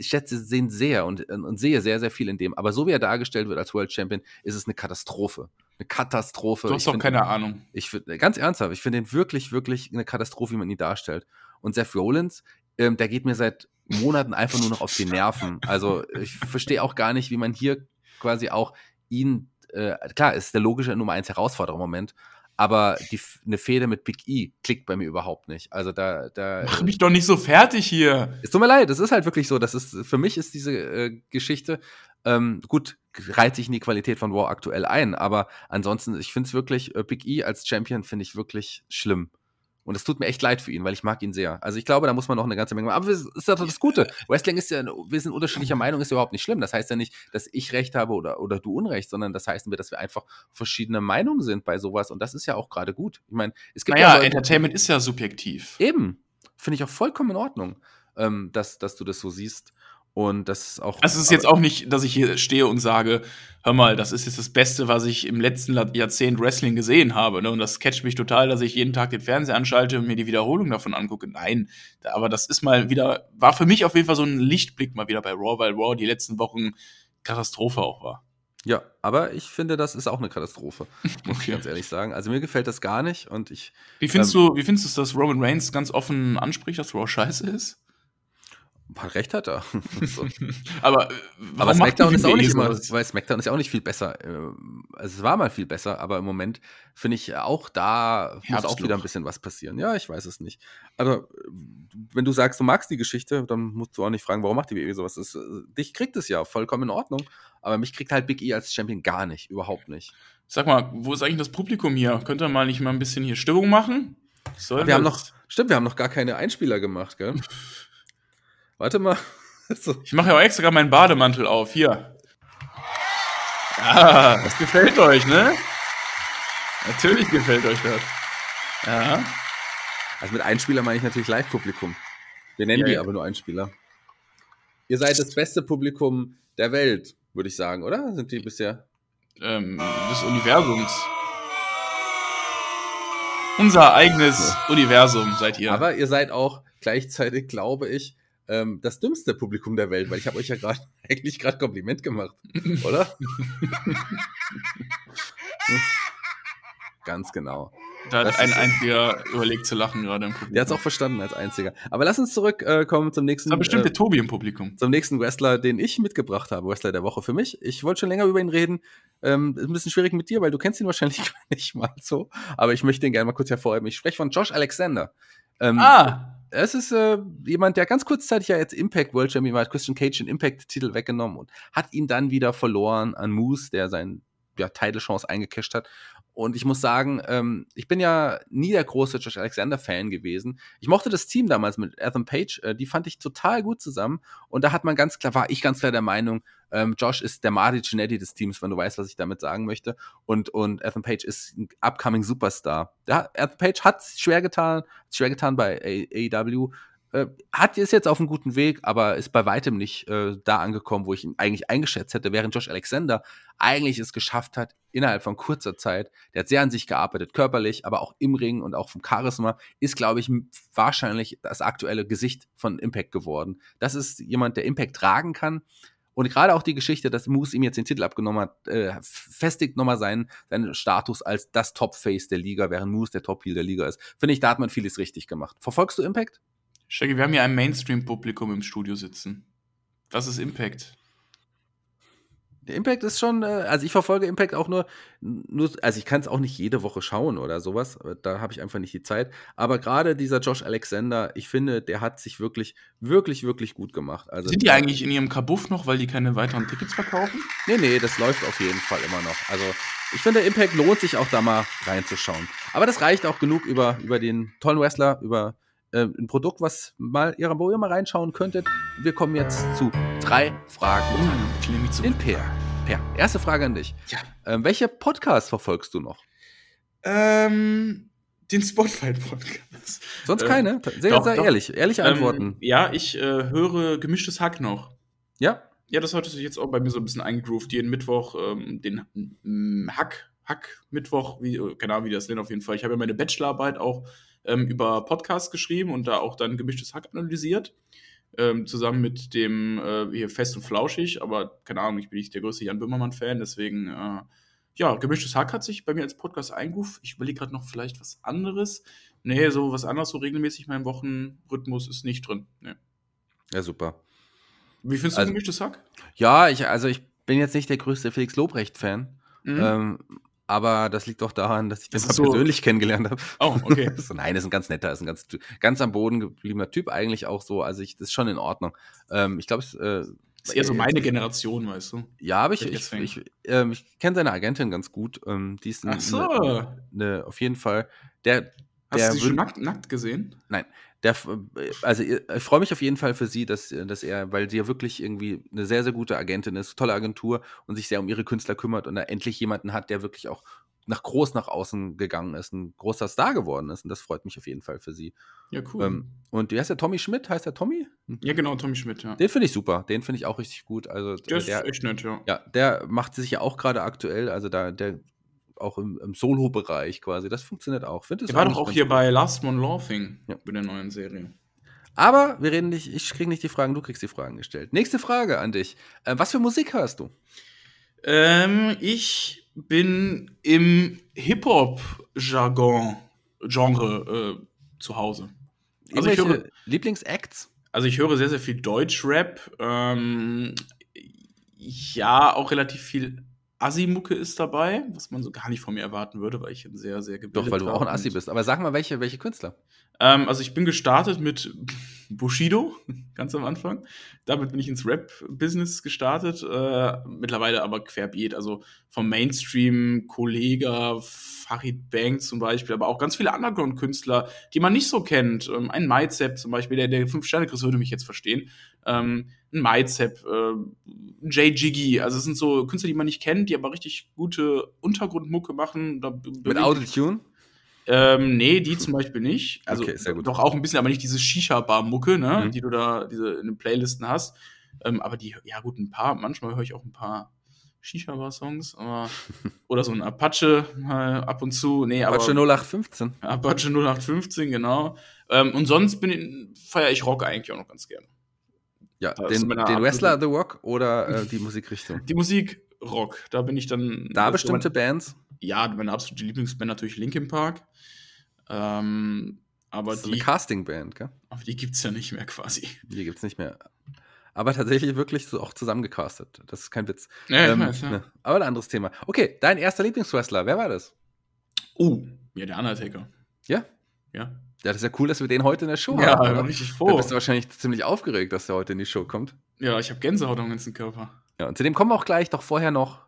schätze den sehr und, und sehe sehr, sehr viel in dem. Aber so wie er dargestellt wird als World Champion, ist es eine Katastrophe. Eine Katastrophe. Du hast Ich doch find- keine Ahnung. Ich finde, ganz ernsthaft, ich finde ihn wirklich, wirklich eine Katastrophe, wie man ihn darstellt. Und Seth Rollins, ähm, der geht mir seit Monaten einfach nur noch auf die Nerven. Also ich verstehe auch gar nicht, wie man hier quasi auch ihn äh, klar, ist der logische Nummer 1 Herausforderer im Moment, aber die, eine Fehde mit Big E klickt bei mir überhaupt nicht. Also da, da. Mach mich doch nicht so fertig hier. Es tut mir leid, es ist halt wirklich so. Das ist, für mich ist diese äh, Geschichte, ähm, gut, reiht sich in die Qualität von War aktuell ein, aber ansonsten, ich finde es wirklich, äh, Big E als Champion finde ich wirklich schlimm. Und es tut mir echt leid für ihn, weil ich mag ihn sehr. Also ich glaube, da muss man noch eine ganze Menge machen. Aber das ist ja das Gute. Wrestling ist ja, wir sind unterschiedlicher Meinung, ist ja überhaupt nicht schlimm. Das heißt ja nicht, dass ich Recht habe oder, oder du Unrecht, sondern das heißt, dass wir einfach verschiedene Meinungen sind bei sowas. Und das ist ja auch gerade gut. Ich meine, es gibt naja, ja Leute, Entertainment ist ja subjektiv. Eben. Finde ich auch vollkommen in Ordnung, ähm, dass, dass du das so siehst. Und das ist auch. Also es ist jetzt auch nicht, dass ich hier stehe und sage, hör mal, das ist jetzt das Beste, was ich im letzten Jahrzehnt Wrestling gesehen habe. Ne? Und das catcht mich total, dass ich jeden Tag den Fernseher anschalte und mir die Wiederholung davon angucke. Nein, aber das ist mal wieder, war für mich auf jeden Fall so ein Lichtblick mal wieder bei Raw, weil Raw die letzten Wochen Katastrophe auch war. Ja, aber ich finde, das ist auch eine Katastrophe, *laughs* muss ich ganz ehrlich sagen. Also mir gefällt das gar nicht und ich. Wie findest du, wie findest du, dass Roman Reigns ganz offen anspricht, dass Raw scheiße ist? Hat recht hat er. *laughs* *laughs* so. Aber, äh, Aber SmackDown ist auch nicht immer, weil SmackDown ist ja auch nicht viel besser. Ähm, Also es war mal viel besser, aber im Moment finde ich auch da muss auch wieder ein bisschen was passieren. Ja, ich weiß es nicht. Aber äh, wenn du sagst, du magst die Geschichte, dann musst du auch nicht fragen, warum macht die WWE sowas. Das, äh, dich kriegt es ja vollkommen in Ordnung. Aber mich kriegt halt Big E als Champion gar nicht, überhaupt nicht. Sag mal, wo ist eigentlich das Publikum hier? Könnt ihr mal nicht mal ein bisschen hier Stimmung machen? Wir haben noch, stimmt, wir haben noch gar keine Einspieler gemacht, gell? *laughs* Warte mal. *laughs* So. Ich mache ja auch extra meinen Bademantel auf. Hier. Ja, das gefällt euch, ne? Natürlich gefällt euch das. Ja. Also mit Einspieler meine ich natürlich Live-Publikum. Wir nennen Ja, die ja. aber nur Einspieler. Ihr seid das beste Publikum der Welt, würde ich sagen, oder? Sind die bisher? Ähm, des Universums. Unser eigenes Universum seid ihr. Aber ihr seid auch gleichzeitig, glaube ich, ähm, das dümmste Publikum der Welt, weil ich habe euch ja gerade *laughs* eigentlich gerade Kompliment gemacht, oder? Ganz genau. da hat ein einziger überlegt zu lachen gerade im Publikum. Der hat es auch verstanden als einziger. Aber lass uns zurückkommen äh, zum nächsten. War bestimmt äh, der Tobi im Publikum. zum nächsten Wrestler, den ich mitgebracht habe, Wrestler der Woche für mich. Ich wollte schon länger über ihn reden. Ähm, ist ein bisschen schwierig mit dir, weil du kennst ihn wahrscheinlich *laughs* gar nicht mal so. Aber ich möchte ihn gerne mal kurz hervorheben. Ich spreche von Josh Alexander. Ähm, Ah, Es ist äh, jemand, der ganz kurzzeitig ja jetzt Impact World Champion war, Christian Cage den Impact-Titel weggenommen und hat ihn dann wieder verloren an Moose, der seinen ja, Title-Chance eingecasht hat. Und ich muss sagen, ähm, ich bin ja nie der große Josh Alexander-Fan gewesen. Ich mochte das Team damals mit Ethan Page, äh, die fand ich total gut zusammen. Und da hat man ganz klar, war ich ganz klar der Meinung, ähm, Josh ist der Marty Jannetty des Teams, wenn du weißt, was ich damit sagen möchte. Und, und Ethan Page ist ein upcoming Superstar. Der, Ethan Page hat schwer getan, schwer getan bei AEW. Äh, hat ist jetzt auf einem guten Weg, aber ist bei weitem nicht äh, da angekommen, wo ich ihn eigentlich eingeschätzt hätte, während Josh Alexander eigentlich es geschafft hat, innerhalb von kurzer Zeit, der hat sehr an sich gearbeitet, körperlich, aber auch im Ring und auch vom Charisma, ist, glaube ich, wahrscheinlich das aktuelle Gesicht von Impact geworden. Das ist jemand, der Impact tragen kann. Und gerade auch die Geschichte, dass Moose ihm jetzt den Titel abgenommen hat, äh, festigt nochmal seinen, seinen Status als das Top-Face der Liga, während Moose der Top-Heel der Liga ist. Finde ich, da hat man vieles richtig gemacht. Verfolgst du Impact? Shaggy, wir haben hier ein Mainstream-Publikum im Studio sitzen. Was ist Impact? Der Impact ist schon, äh, also ich verfolge Impact auch nur, nur also ich kann es auch nicht jede Woche schauen oder sowas, äh, da habe ich einfach nicht die Zeit. Aber gerade dieser Josh Alexander, ich finde, der hat sich wirklich, wirklich, wirklich gut gemacht. Also, Sind die eigentlich in ihrem Kabuff noch, weil die keine weiteren Tickets verkaufen? Nee, nee, das läuft auf jeden Fall immer noch. Also ich finde, Impact lohnt sich auch da mal reinzuschauen. Aber das reicht auch genug über, über den tollen Wrestler, über äh, ein Produkt, was mal, ihr- wo ihr mal reinschauen könntet. Wir kommen jetzt zu drei Fragen. Zu. In Per. Per, erste Frage an dich. Ja. Ähm, welche Podcasts verfolgst du noch? Ähm, den Spotlight-Podcast. Sonst Äh, keine? Sehr, doch, sehr doch. ehrlich. Ehrliche Antworten. Ähm, ja, ich äh, höre gemischtes Hack noch. ja? Ja, das hat sich jetzt auch bei mir so ein bisschen eingegroovt. Jeden Mittwoch ähm, den mm, Hack, Hack Mittwoch, wie, äh, keine Ahnung, wie das nennt auf jeden Fall. Ich habe ja meine Bachelorarbeit auch ähm, über Podcasts geschrieben und da auch dann gemischtes Hack analysiert. Ähm, zusammen mit dem äh, hier Fest und Flauschig, aber keine Ahnung, ich bin nicht der größte Jan Böhmermann-Fan, deswegen, äh, ja, gemischtes Hack hat sich bei mir als Podcast eingerufen. Ich überlege gerade noch vielleicht was anderes. Nee, so was anderes, so regelmäßig in meinem Wochenrhythmus ist nicht drin. Nee. Ja, super. Wie findest Also- du gemischtes Hack? Ja, ich, also ich bin jetzt nicht der größte Felix Lobrecht-Fan. Mhm. Ähm, aber das liegt doch daran, dass ich Das ist so- persönlich kennengelernt habe. Oh, okay. *laughs* so, nein, ist ein ganz netter, ist ein ganz, ganz am Boden gebliebener Typ eigentlich auch so. Also ich, das ist schon in Ordnung. Ähm, ich glaube, es äh, ist eher so meine Generation, weißt du. Ja, aber ich, ich ich, ähm, ich kenne seine Agentin ganz gut. Ähm, die ist Ach so. ne, ne, auf jeden Fall. Der, Hast der du sie schon nackt, nackt gesehen? der, f- also ich ich freue mich auf jeden Fall für sie, dass, dass er, weil sie ja wirklich irgendwie eine sehr, sehr gute Agentin ist, tolle Agentur und sich sehr um ihre Künstler kümmert und da endlich jemanden hat, der wirklich auch nach groß nach außen gegangen ist, ein großer Star geworden ist. Und das freut mich auf jeden Fall für sie. Ja, cool. Ähm, und wie heißt der Tommy Schmidt? Heißt der Tommy? ja, genau, Tommy Schmidt, ja. Den finde ich super. Den finde ich auch richtig gut. Also Der ist echt nett, ja. ja, der macht sich ja auch gerade aktuell, also da, der auch im, im Solo-Bereich quasi. Das funktioniert auch. Find Der war doch auch hier gut. bei Last One Laughing Ja. bei der neuen Serie. Aber wir reden nicht, ich kriege nicht die Fragen, du kriegst die Fragen gestellt. Nächste Frage an dich. Äh, was für Musik hörst du? Ähm, ich bin im Hip-Hop-Jargon Genre äh, zu Hause. Also ich, höre, Lieblingsacts? also ich höre sehr, sehr viel Deutsch-Rap. Ähm, ja, auch relativ viel Assi-Mucke ist dabei, was man so gar nicht von mir erwarten würde, weil ich ein sehr, sehr gebildeter Doch, weil du auch ein Assi bist. Aber sag mal, welche, welche Künstler? Ähm, also ich bin gestartet mit Bushido, *laughs* ganz am Anfang. Damit bin ich ins Rap-Business gestartet. Äh, mittlerweile aber querbeet. Also vom Mainstream, Kollega, Farid Bang zum Beispiel, aber auch ganz viele Underground-Künstler, die man nicht so kennt. Ähm, ein Myzep zum Beispiel, der, der Fünf-Sterne-Chris würde mich jetzt verstehen. Ähm, ein Myzep, äh, ein Jay Jiggy. Also es sind so Künstler, die man nicht kennt, die aber richtig gute Untergrundmucke machen. Da Mit Autotune? Ähm, nee, die zum Beispiel nicht. Also Okay, doch auch ein bisschen, aber nicht diese Shisha-Bar-Mucke, ne, Mhm. die du da diese in den Playlisten hast. Ähm, aber die, ja gut, ein paar, manchmal höre ich auch ein paar Shisha-Bar-Songs, aber *laughs* oder so ein Apache mal ab und zu. Nee, aber Apache 0815. Apache 0815, genau. Ähm, und sonst feiere ich Rock eigentlich auch noch ganz gerne. Ja, ist den, den Wrestler The Rock oder äh, die Musikrichtung? Die Musik Rock, da bin ich dann. Da bestimmte mein- Bands? Ja, meine absolute Lieblingsband natürlich Linkin Park. Ähm, aber Das ist die, eine Casting-Band, gell? aber die gibt's ja nicht mehr quasi. Die gibt's nicht mehr. Aber tatsächlich wirklich so auch zusammengecastet. Das ist kein Witz. Ja, Ähm, weiß, ja. ne. Aber ein anderes Thema. Okay, dein erster Lieblingswrestler, wer war das? Oh, ja, der Undertaker. Ja? Ja. Ja, das ist ja cool, dass wir den heute in der Show Ja, haben. bin richtig Da froh. bist du wahrscheinlich ziemlich aufgeregt, dass der heute in die Show kommt. Ja, ich habe Gänsehaut am ganzen Körper. Ja, und zu dem kommen wir auch gleich, doch vorher noch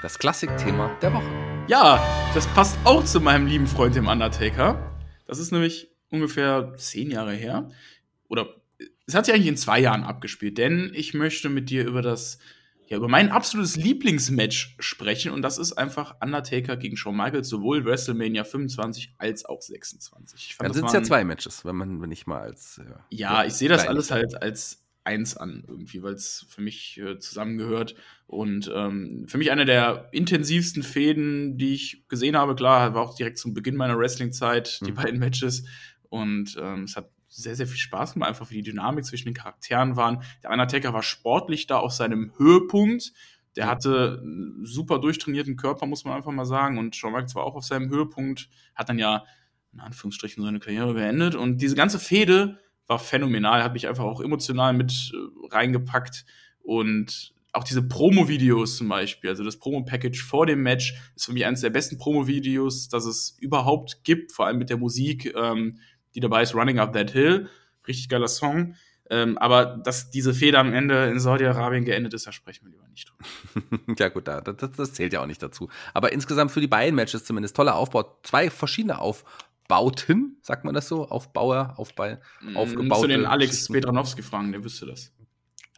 das Klassikthema der Woche. Ja, das passt auch zu meinem lieben Freund, dem Undertaker. Das ist nämlich ungefähr zehn Jahre her. Oder es hat sich eigentlich in zwei Jahren abgespielt, denn ich möchte mit dir über das, ja, über mein absolutes Lieblingsmatch sprechen und das ist einfach Undertaker gegen Shawn Michaels, sowohl WrestleMania 25 als auch 26. Ich fand, Dann sind es ja zwei Matches, wenn man wenn nicht mal als. äh, Ja, ich sehe das alles halt als eins an irgendwie, weil es für mich äh, zusammengehört. Und ähm, für mich eine der intensivsten Fäden, die ich gesehen habe. Klar, war auch direkt zum Beginn meiner Wrestling-Zeit, die Mhm. beiden Matches. Und ähm, es hat sehr, sehr viel Spaß gemacht, einfach wie die Dynamik zwischen den Charakteren waren. Der Undertaker war sportlich da auf seinem Höhepunkt. Der hatte einen super durchtrainierten Körper, muss man einfach mal sagen. Und Shawn Michaels war auch auf seinem Höhepunkt, hat dann ja in Anführungsstrichen seine Karriere beendet. Und diese ganze Fehde war phänomenal, hat mich einfach auch emotional mit äh, reingepackt. Und auch diese Promo-Videos zum Beispiel, also das Promo-Package vor dem Match, ist für mich eines der besten Promo-Videos, das es überhaupt gibt, vor allem mit der Musik, ähm, die dabei ist, Running Up That Hill. Richtig geiler Song. Ähm, aber dass diese Fehde am Ende in Saudi-Arabien geendet ist, da sprechen wir lieber nicht drüber. *laughs* ja, gut, da, das, das zählt ja auch nicht dazu. Aber insgesamt für die beiden Matches zumindest toller Aufbau. Zwei verschiedene Aufbauten, sagt man das so? Aufbauer, Aufbau. Aufgebaute Musst du den Alex. Petranowski fragen, der wüsste das.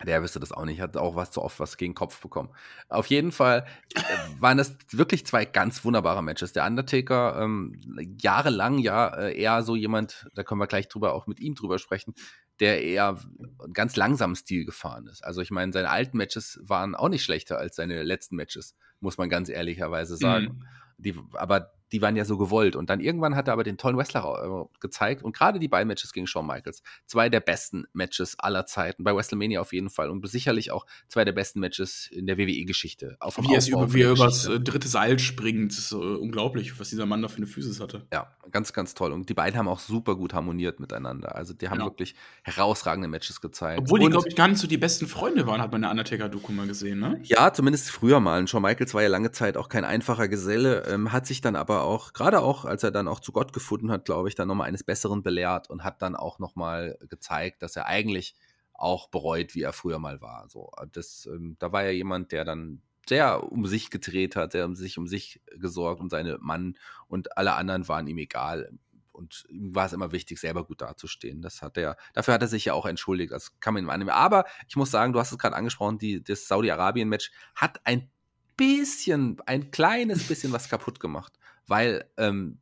Der wüsste das auch nicht, hat auch was zu oft was gegen den Kopf bekommen. Auf jeden Fall äh, waren das wirklich zwei ganz wunderbare Matches. Der Undertaker, ähm, jahrelang ja äh, eher so jemand, da können wir gleich drüber auch mit ihm drüber sprechen, der eher einen ganz langsamen Stil gefahren ist. Also ich meine, seine alten Matches waren auch nicht schlechter als seine letzten Matches, muss man ganz ehrlicherweise sagen. Mhm. die, aber die waren ja so gewollt. Und dann irgendwann hat er aber den tollen Wrestler äh, gezeigt. Und gerade die beiden Matches gegen Shawn Michaels, zwei der besten Matches aller Zeiten. Bei WrestleMania auf jeden Fall. Und sicherlich auch zwei der besten Matches in der WWE-Geschichte. Wie, er über, wie er übers äh, dritte Seil springt, das ist äh, unglaublich, was dieser Mann da für eine Physis hatte. Ja, ganz, ganz toll. Und die beiden haben auch super gut harmoniert miteinander. Also die haben ja. wirklich herausragende Matches gezeigt. Obwohl die, glaube ich, gar nicht so die besten Freunde waren, hat man in der Undertaker-Doku mal gesehen, ne? Ja, zumindest früher mal. Und Shawn Michaels war ja lange Zeit auch kein einfacher Geselle, ähm, hat sich dann aber auch, gerade auch, als er dann auch zu Gott gefunden hat, glaube ich, dann nochmal eines Besseren belehrt und hat dann auch nochmal gezeigt, dass er eigentlich auch bereut, wie er früher mal war. So, das, ähm, da war ja jemand, der dann sehr um sich gedreht hat, der um sich um sich gesorgt, um seine Mann und alle anderen waren ihm egal. Und ihm war es immer wichtig, selber gut dazustehen. Das hat er, dafür hat er sich ja auch entschuldigt. Das kann man ihm annehmen. Aber ich muss sagen, du hast es gerade angesprochen, die, das Saudi-Arabien-Match hat ein bisschen, ein kleines bisschen was kaputt gemacht weil ähm,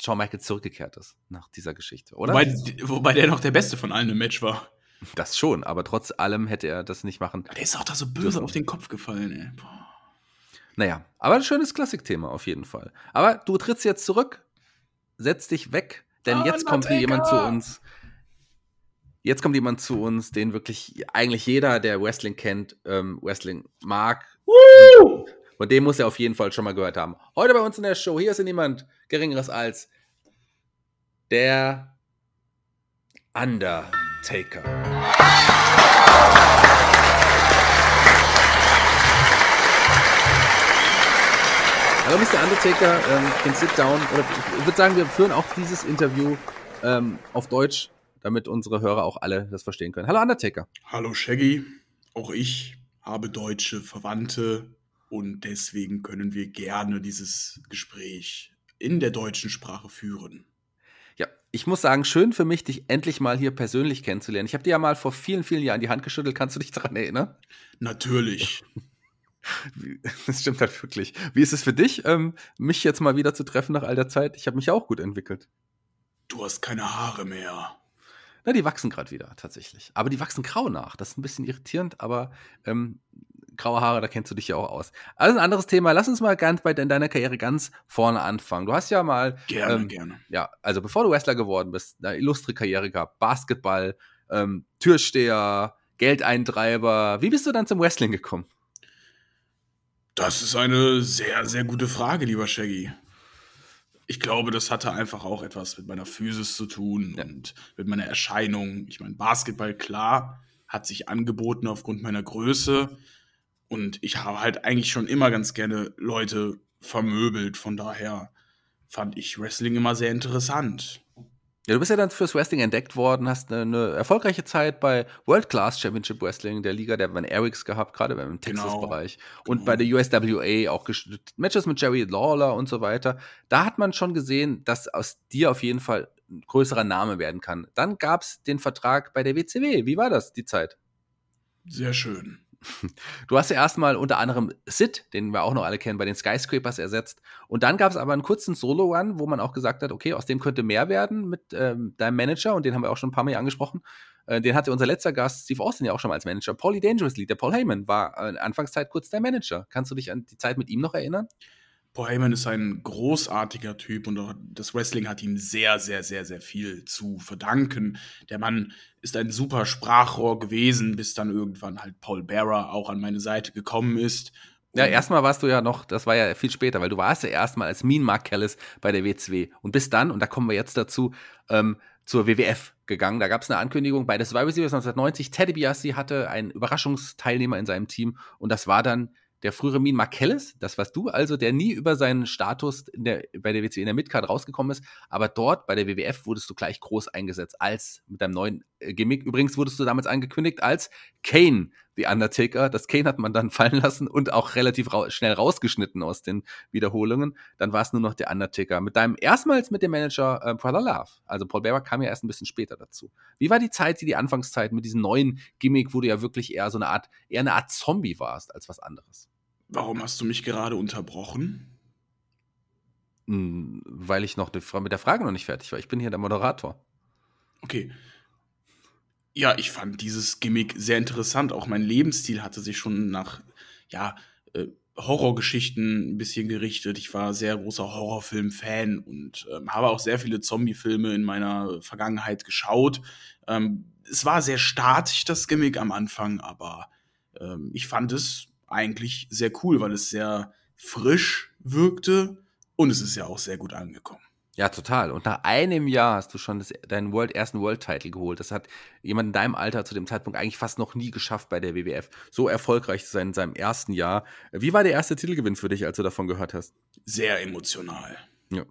Shawn Michaels zurückgekehrt ist nach dieser Geschichte, oder? Wobei, wobei der noch der Beste von allen im Match war. Das schon, aber trotz allem hätte er das nicht machen. Der ist auch da so böse auf den Kopf gefallen, ey. Boah. Naja, aber ein schönes Klassikthema auf jeden Fall. Aber du trittst jetzt zurück, setz dich weg, denn oh, jetzt kommt hier jemand zu uns. Jetzt kommt jemand zu uns, den wirklich eigentlich jeder, der Wrestling kennt, ähm, Wrestling mag. Woo! Von dem muss er auf jeden Fall schon mal gehört haben. Heute bei uns in der Show, hier ist niemand Geringeres als der Undertaker. Hallo Mr. Undertaker, ähm, can sit down. Oder ich würde sagen, wir führen auch dieses Interview ähm, auf Deutsch, damit unsere Hörer auch alle das verstehen können. Hallo Undertaker. Hallo Shaggy, auch ich habe deutsche Verwandte und deswegen können wir gerne dieses Gespräch in der deutschen Sprache führen. Ja, ich muss sagen, schön für mich, dich endlich mal hier persönlich kennenzulernen. Ich habe dir ja mal vor vielen, vielen Jahren die Hand geschüttelt. Kannst du dich daran erinnern? Natürlich. *laughs* Das stimmt halt wirklich. Wie ist es für dich, ähm, mich jetzt mal wieder zu treffen nach all der Zeit? Ich habe mich ja auch gut entwickelt. Du hast keine Haare mehr. Na, die wachsen gerade wieder, tatsächlich. Aber die wachsen grau nach. Das ist ein bisschen irritierend, aber ähm, graue Haare, da kennst du dich ja auch aus. Also ein anderes Thema. Lass uns mal ganz bei deiner Karriere ganz vorne anfangen. Du hast ja mal. Gerne, ähm, gerne. Ja, also bevor du Wrestler geworden bist, eine illustre Karriere gehabt. Basketball, ähm, Türsteher, Geldeintreiber. Wie bist du dann zum Wrestling gekommen? Das ist eine sehr, sehr gute Frage, lieber Shaggy. Ich glaube, das hatte einfach auch etwas mit meiner Physis zu tun ja. und mit meiner Erscheinung. Ich meine, Basketball, klar, hat sich angeboten aufgrund meiner Größe. Und ich habe halt eigentlich schon immer ganz gerne Leute vermöbelt. Von daher fand ich Wrestling immer sehr interessant. Ja, du bist ja dann fürs Wrestling entdeckt worden, hast eine, eine erfolgreiche Zeit bei World Class Championship Wrestling, der Liga der Van Erics gehabt, gerade im Texas-Bereich. Genau, und genau. bei der USWA auch Matches mit Jerry Lawler und so weiter. Da hat man schon gesehen, dass aus dir auf jeden Fall ein größerer Name werden kann. Dann gab es den Vertrag bei der WCW. Wie war das, die Zeit? Sehr schön. Du hast ja erstmal unter anderem Sid, den wir auch noch alle kennen, bei den Skyscrapers ersetzt. Und dann gab es aber einen kurzen Solo-Run, wo man auch gesagt hat, okay, aus dem könnte mehr werden mit ähm, deinem Manager. Und den haben wir auch schon ein paar Mal angesprochen. Äh, den hatte unser letzter Gast, Steve Austin, ja auch schon mal als Manager. Paulie Dangerously, der Paul Heyman, war äh, in Anfangszeit kurz der Manager. Kannst du dich an die Zeit mit ihm noch erinnern? Paul Heyman ist ein großartiger Typ und das Wrestling hat ihm sehr, sehr, sehr, sehr viel zu verdanken. Der Mann ist ein super Sprachrohr gewesen, bis dann irgendwann halt Paul Bearer auch an meine Seite gekommen ist. Ja, erstmal warst du ja noch, das war ja viel später, weil du warst ja erstmal als Mean Mark Kellis bei der WCW und bis dann, und da kommen wir jetzt dazu, ähm, zur WWF gegangen. Da gab es eine Ankündigung bei der Survivor Series 1990. Teddy Biassi hatte einen Überraschungsteilnehmer in seinem Team und das war dann der frühere Min Markellis, das warst du also, der nie über seinen Status der, bei der WC in der Midcard rausgekommen ist, aber dort bei der WWF wurdest du gleich groß eingesetzt als mit deinem neuen äh, Gimmick. Übrigens wurdest du damals angekündigt als Kane, The Undertaker. Das Kane hat man dann *laughs* fallen lassen und auch relativ ra schnell rausgeschnitten aus den Wiederholungen. Dann war es nur noch der Undertaker. Mit deinem erstmals mit dem Manager äh, Brother Love. Also Paul Bearer kam ja erst ein bisschen später dazu. Wie war die Zeit, die, die Anfangszeit mit diesem neuen Gimmick, wo du ja wirklich eher so eine Art, eher eine Art Zombie warst als was anderes? Warum hast du mich gerade unterbrochen? Hm, weil ich noch mit der Frage noch nicht fertig war. Ich bin hier der Moderator. Okay. Ja, ich fand dieses Gimmick sehr interessant. Auch mein Lebensstil hatte sich schon nach, ja, äh, Horrorgeschichten ein bisschen gerichtet. Ich war sehr großer Horrorfilm-Fan und ähm, habe auch sehr viele Zombie-Filme in meiner Vergangenheit geschaut. Ähm, es war sehr statisch, das Gimmick am Anfang, aber ähm, ich fand es eigentlich sehr cool, weil es sehr frisch wirkte und es ist ja auch sehr gut angekommen. Ja, total. Und nach einem Jahr hast du schon das, deinen World, ersten World-Title geholt. Das hat jemand in deinem Alter zu dem Zeitpunkt eigentlich fast noch nie geschafft bei der WWF, so erfolgreich zu sein in seinem ersten Jahr. Wie war der erste Titelgewinn für dich, als du davon gehört hast? Sehr emotional. Ja.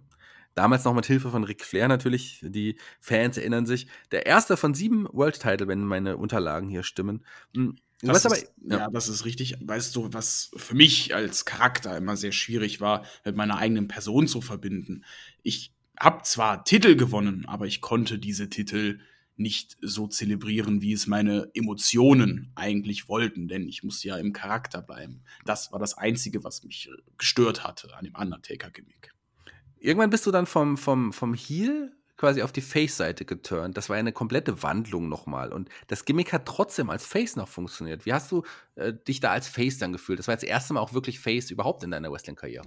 Damals noch mit Hilfe von Ric Flair natürlich. Die Fans erinnern sich. Der erste von sieben World-Title, wenn meine Unterlagen hier stimmen. Hm, das aber, ist, ja. ja. das ist richtig. Weißt du, was für mich als Charakter immer sehr schwierig war, mit meiner eigenen Person zu verbinden. Ich habe zwar Titel gewonnen, aber ich konnte diese Titel nicht so zelebrieren, wie es meine Emotionen eigentlich wollten, denn ich musste ja im Charakter bleiben. Das war das Einzige, was mich gestört hatte an dem Undertaker-Gimmick. Irgendwann bist du dann vom, vom, vom Heel quasi auf die Face-Seite geturnt. Das war eine komplette Wandlung nochmal. Und das Gimmick hat trotzdem als Face noch funktioniert. Wie hast du äh, dich da als Face dann gefühlt? Das war das erste Mal auch wirklich Face überhaupt in deiner Wrestling-Karriere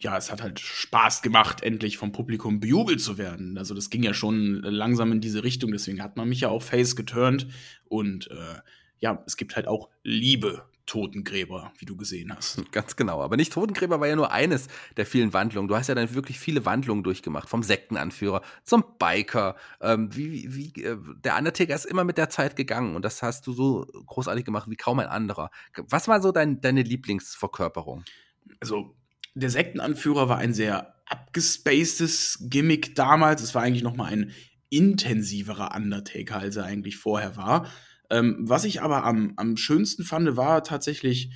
ja, es hat halt Spaß gemacht, endlich vom Publikum bejubelt zu werden. Also das ging ja schon langsam in diese Richtung, deswegen hat man mich ja auch Face geturnt. Und äh, ja, es gibt halt auch Liebe Totengräber, wie du gesehen hast. *laughs* Ganz genau. Aber nicht Totengräber war ja nur eines der vielen Wandlungen. Du hast ja dann wirklich viele Wandlungen durchgemacht. Vom Sektenanführer zum Biker. Ähm, wie, wie, äh, der Undertaker ist immer mit der Zeit gegangen und das hast du so großartig gemacht wie kaum ein anderer. Was war so dein, deine Lieblingsverkörperung? Also, der Sektenanführer war ein sehr abgespacedes Gimmick damals. Es war eigentlich noch mal ein intensiverer Undertaker, als er eigentlich vorher war. Ähm, was ich aber am, am schönsten fand, war tatsächlich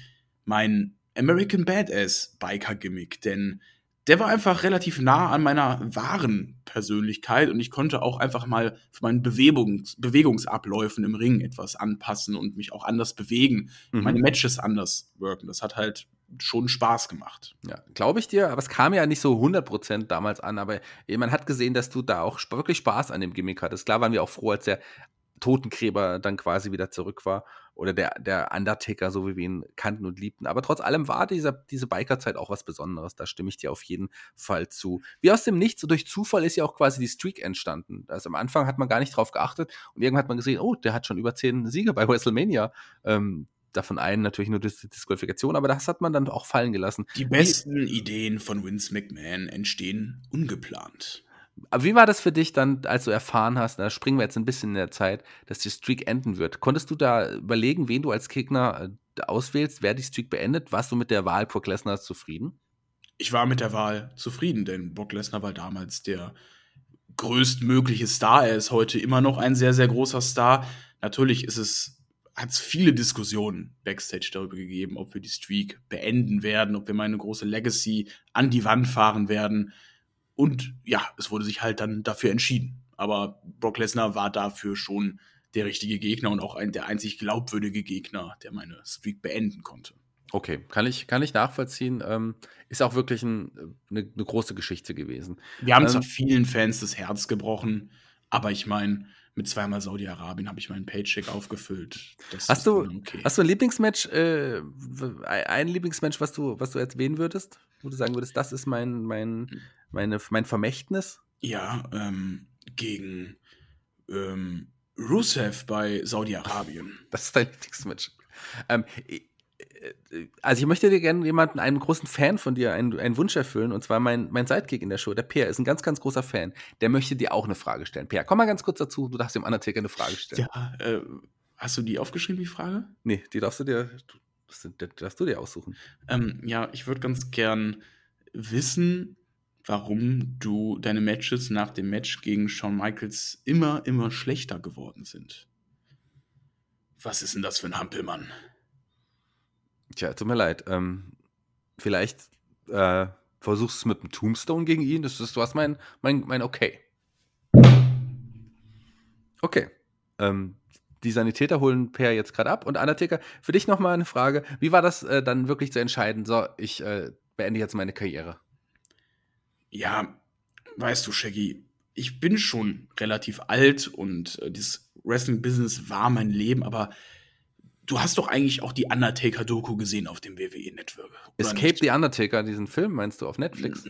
mein American Badass Biker Gimmick, denn der war einfach relativ nah an meiner wahren Persönlichkeit und ich konnte auch einfach mal für meinen Bewegungs Bewegungsabläufen im Ring etwas anpassen und mich auch anders bewegen, mhm. meine Matches anders wirken. Das hat halt schon Spaß gemacht. Ja, glaube ich dir, aber es kam ja nicht so 100% damals an, aber man hat gesehen, dass du da auch wirklich Spaß an dem Gimmick hattest. Klar waren wir auch froh, als der Totengräber dann quasi wieder zurück war oder der, der Undertaker, so wie wir ihn kannten und liebten. Aber trotz allem war dieser, diese Bikerzeit auch was Besonderes. Da stimme ich dir auf jeden Fall zu. Wie aus dem Nichts, durch Zufall ist ja auch quasi die Streak entstanden. Also am Anfang hat man gar nicht drauf geachtet und irgendwann hat man gesehen, oh, der hat schon über zehn Siege bei WrestleMania. Ähm, davon einen natürlich nur die Disqualifikation, aber das hat man dann auch fallen gelassen. Die besten wie, Ideen von Vince McMahon entstehen ungeplant. Aber wie war das für dich dann, als du erfahren hast, da springen wir jetzt ein bisschen in der Zeit, dass die Streak enden wird? Konntest du da überlegen, wen du als Gegner äh, auswählst, wer die Streak beendet? Warst du mit der Wahl Brock Lesnar zufrieden? Ich war mit der Wahl zufrieden, denn Brock Lesnar war damals der größtmögliche Star. Er ist heute immer noch ein sehr, sehr großer Star. Natürlich ist es hat es viele Diskussionen backstage darüber gegeben, ob wir die Streak beenden werden, ob wir mal eine große Legacy an die Wand fahren werden. Und ja, es wurde sich halt dann dafür entschieden. Aber Brock Lesnar war dafür schon der richtige Gegner und auch ein, der einzig glaubwürdige Gegner, der meine Streak beenden konnte. Okay, kann ich, kann ich nachvollziehen. Ähm, ist auch wirklich ein, eine, eine, große Geschichte gewesen. Wir haben ähm, zwar vielen Fans das Herz gebrochen, aber ich meine, mit zweimal Saudi-Arabien habe ich meinen Paycheck aufgefüllt. Das hast, du, okay. hast du ein Lieblingsmatch, äh, ein Lieblingsmatch, was du, was du erwähnen würdest? Wo du sagen würdest, das ist mein, mein, meine, mein Vermächtnis? Ja, ähm, gegen ähm, Rusev bei Saudi-Arabien. Das ist dein Lieblingsmatch. Ähm, also ich möchte dir gerne jemanden, einen großen Fan von dir, einen, einen Wunsch erfüllen, und zwar mein, mein Sidekick in der Show, der Peer, ist ein ganz, ganz großer Fan. Der möchte dir auch eine Frage stellen. Peer, komm mal ganz kurz dazu, du darfst dem Undertaker eine Frage stellen. Ja, äh, hast du die aufgeschrieben, die Frage? Nee, die darfst du dir, das darfst du dir aussuchen. Ähm, ja, ich würde ganz gern wissen, warum du deine Matches nach dem Match gegen Shawn Michaels immer, immer schlechter geworden sind. Was ist denn das für ein Hampelmann? Tja, tut mir leid. Ähm, vielleicht äh, versuchst du es mit einem Tombstone gegen ihn. Das ist, du hast mein, mein, mein Okay. Okay. Ähm, die Sanitäter holen Per jetzt gerade ab. Und Undertaker, für dich nochmal eine Frage. Wie war das äh, dann wirklich zu entscheiden? So, ich äh, beende jetzt meine Karriere. Ja, weißt du, Shaggy, ich bin schon relativ alt und äh, dieses Wrestling-Business war mein Leben, aber du hast doch eigentlich auch die Undertaker-Doku gesehen auf dem WWE-Network. Escape nicht? the Undertaker, diesen Film, meinst du, auf Netflix?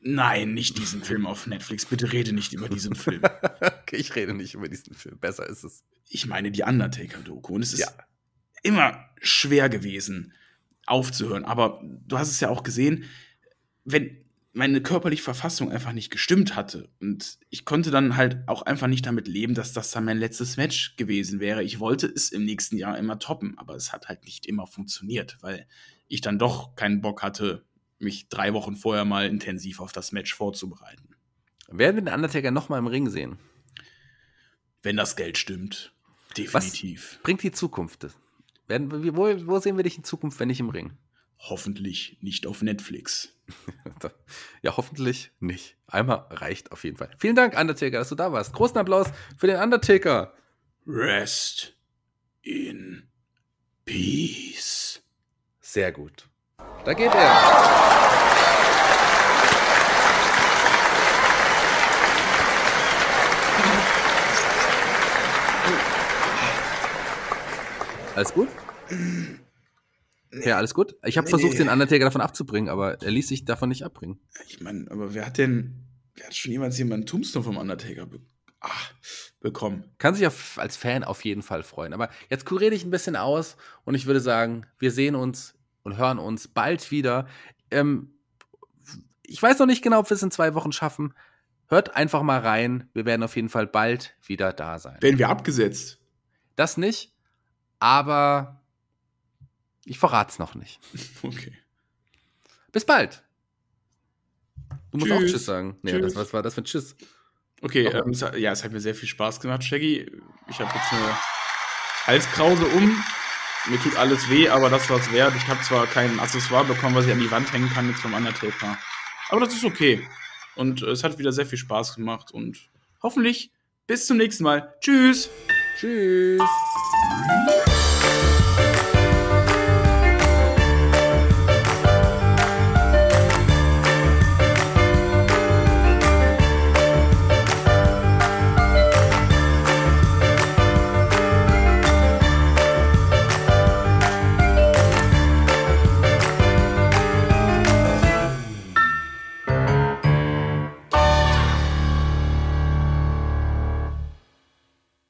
Nein, nicht diesen Film auf Netflix. Bitte rede nicht über diesen Film. *laughs* okay, ich rede nicht über diesen Film. Besser ist es. Ich meine die Undertaker-Doku. Und es ist ja. immer schwer gewesen, aufzuhören. Aber du hast es ja auch gesehen, wenn meine körperliche Verfassung einfach nicht gestimmt hatte. Und ich konnte dann halt auch einfach nicht damit leben, dass das dann mein letztes Match gewesen wäre. Ich wollte es im nächsten Jahr immer toppen, aber es hat halt nicht immer funktioniert, weil ich dann doch keinen Bock hatte, mich drei Wochen vorher mal intensiv auf das Match vorzubereiten. Werden wir den Undertaker noch mal im Ring sehen? Wenn das Geld stimmt. Definitiv. Was bringt die Zukunft? Werden, wo, wo sehen wir dich in Zukunft, wenn nicht im Ring? Hoffentlich nicht auf Netflix. *laughs* ja, hoffentlich nicht. Einmal reicht auf jeden Fall. Vielen Dank, Undertaker, dass du da warst. Großen Applaus für den Undertaker. Rest in Peace. Sehr gut. Da geht er. Alles gut? Ja, alles gut. Ich habe nee, versucht, nee. den Undertaker davon abzubringen, aber er ließ sich davon nicht abbringen. Ich meine, aber wer hat denn, wer hat schon jemals jemanden Tombstone vom Undertaker be ach, bekommen? Kann sich auf, als Fan auf jeden Fall freuen. Aber jetzt kuriere ich ein bisschen aus und ich würde sagen, wir sehen uns und hören uns bald wieder. Ähm, ich weiß noch nicht genau, ob wir es in zwei Wochen schaffen. Hört einfach mal rein. Wir werden auf jeden Fall bald wieder da sein. Werden wir abgesetzt? Das nicht, aber ich verrate es noch nicht. *laughs* Okay. Bis bald. Du musst tschüss. auch Tschüss sagen. Nee, tschüss. Das, was war das für ein Tschüss? Okay, ähm, es, ja, es hat mir sehr viel Spaß gemacht, Shaggy. Ich habe jetzt eine Halskrause um. Mir tut alles weh, aber das war es wert. Ich habe zwar kein Accessoire bekommen, was ich an die Wand hängen kann, jetzt vom Undertaker. Aber das ist okay. Und äh, es hat wieder sehr viel Spaß gemacht. Und hoffentlich bis zum nächsten Mal. Tschüss. Tschüss.